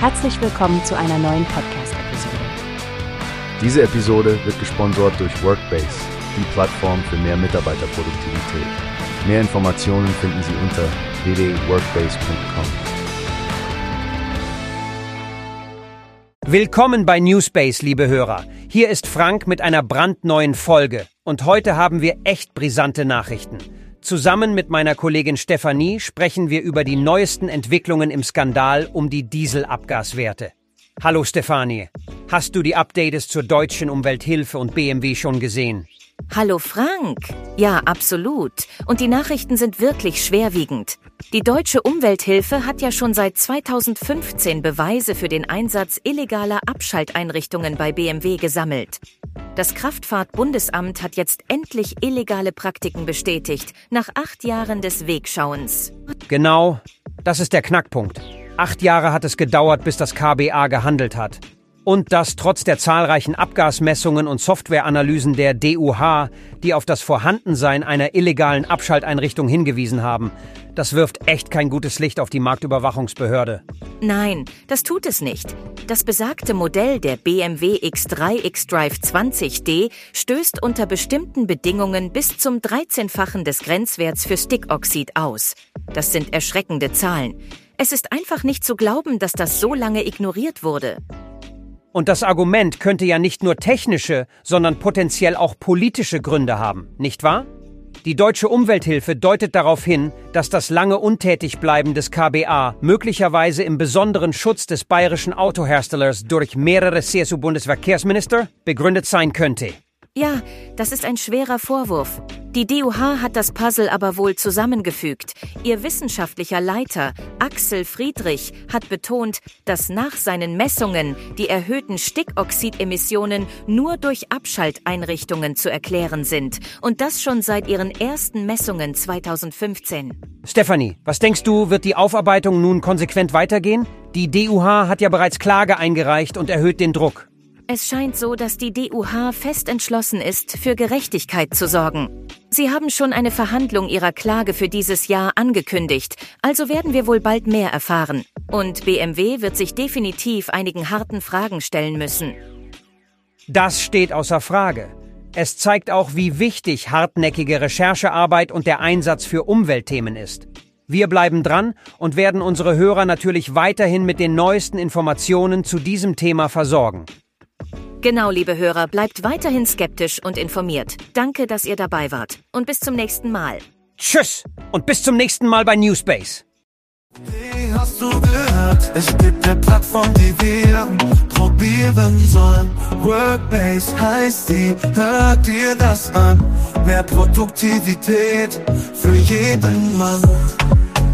Herzlich willkommen zu einer neuen Podcast-Episode. Diese Episode wird gesponsert durch Workbase, die Plattform für mehr Mitarbeiterproduktivität. Mehr Informationen finden Sie unter www.workbase.com. Willkommen bei Newspace, liebe Hörer. Hier ist Frank mit einer brandneuen Folge. Und heute haben wir echt brisante Nachrichten. Zusammen mit meiner Kollegin Stefanie sprechen wir über die neuesten Entwicklungen im Skandal um die Dieselabgaswerte. Hallo Stefanie, hast du die Updates zur deutschen Umwelthilfe und BMW schon gesehen? Hallo Frank. Ja, absolut. Und die Nachrichten sind wirklich schwerwiegend. Die deutsche Umwelthilfe hat ja schon seit 2015 Beweise für den Einsatz illegaler Abschalteinrichtungen bei BMW gesammelt. Das Kraftfahrtbundesamt hat jetzt endlich illegale Praktiken bestätigt, nach acht Jahren des Wegschauens. Genau, das ist der Knackpunkt. Acht Jahre hat es gedauert, bis das KBA gehandelt hat. Und das trotz der zahlreichen Abgasmessungen und Softwareanalysen der DUH, die auf das Vorhandensein einer illegalen Abschalteinrichtung hingewiesen haben. Das wirft echt kein gutes Licht auf die Marktüberwachungsbehörde. Nein, das tut es nicht. Das besagte Modell der BMW X3 xDrive 20D stößt unter bestimmten Bedingungen bis zum 13-fachen des Grenzwerts für Stickoxid aus. Das sind erschreckende Zahlen. Es ist einfach nicht zu glauben, dass das so lange ignoriert wurde. Und das Argument könnte ja nicht nur technische, sondern potenziell auch politische Gründe haben, nicht wahr? Die deutsche Umwelthilfe deutet darauf hin, dass das lange Untätigbleiben des KBA möglicherweise im besonderen Schutz des bayerischen Autoherstellers durch mehrere CSU-Bundesverkehrsminister begründet sein könnte. Ja, das ist ein schwerer Vorwurf. Die DUH hat das Puzzle aber wohl zusammengefügt. Ihr wissenschaftlicher Leiter, Axel Friedrich, hat betont, dass nach seinen Messungen die erhöhten Stickoxidemissionen nur durch Abschalteinrichtungen zu erklären sind. Und das schon seit ihren ersten Messungen 2015. Stephanie, was denkst du, wird die Aufarbeitung nun konsequent weitergehen? Die DUH hat ja bereits Klage eingereicht und erhöht den Druck. Es scheint so, dass die DUH fest entschlossen ist, für Gerechtigkeit zu sorgen. Sie haben schon eine Verhandlung ihrer Klage für dieses Jahr angekündigt, also werden wir wohl bald mehr erfahren. Und BMW wird sich definitiv einigen harten Fragen stellen müssen. Das steht außer Frage. Es zeigt auch, wie wichtig hartnäckige Recherchearbeit und der Einsatz für Umweltthemen ist. Wir bleiben dran und werden unsere Hörer natürlich weiterhin mit den neuesten Informationen zu diesem Thema versorgen. Genau, liebe Hörer, bleibt weiterhin skeptisch und informiert. Danke, dass ihr dabei wart. Und bis zum nächsten Mal. Tschüss und bis zum nächsten Mal bei Newspace. Wie hast du gehört? Es gibt eine Plattform, die wir probieren sollen. Workbase heißt die, hört dir das an. Mehr Produktivität für jeden Mann.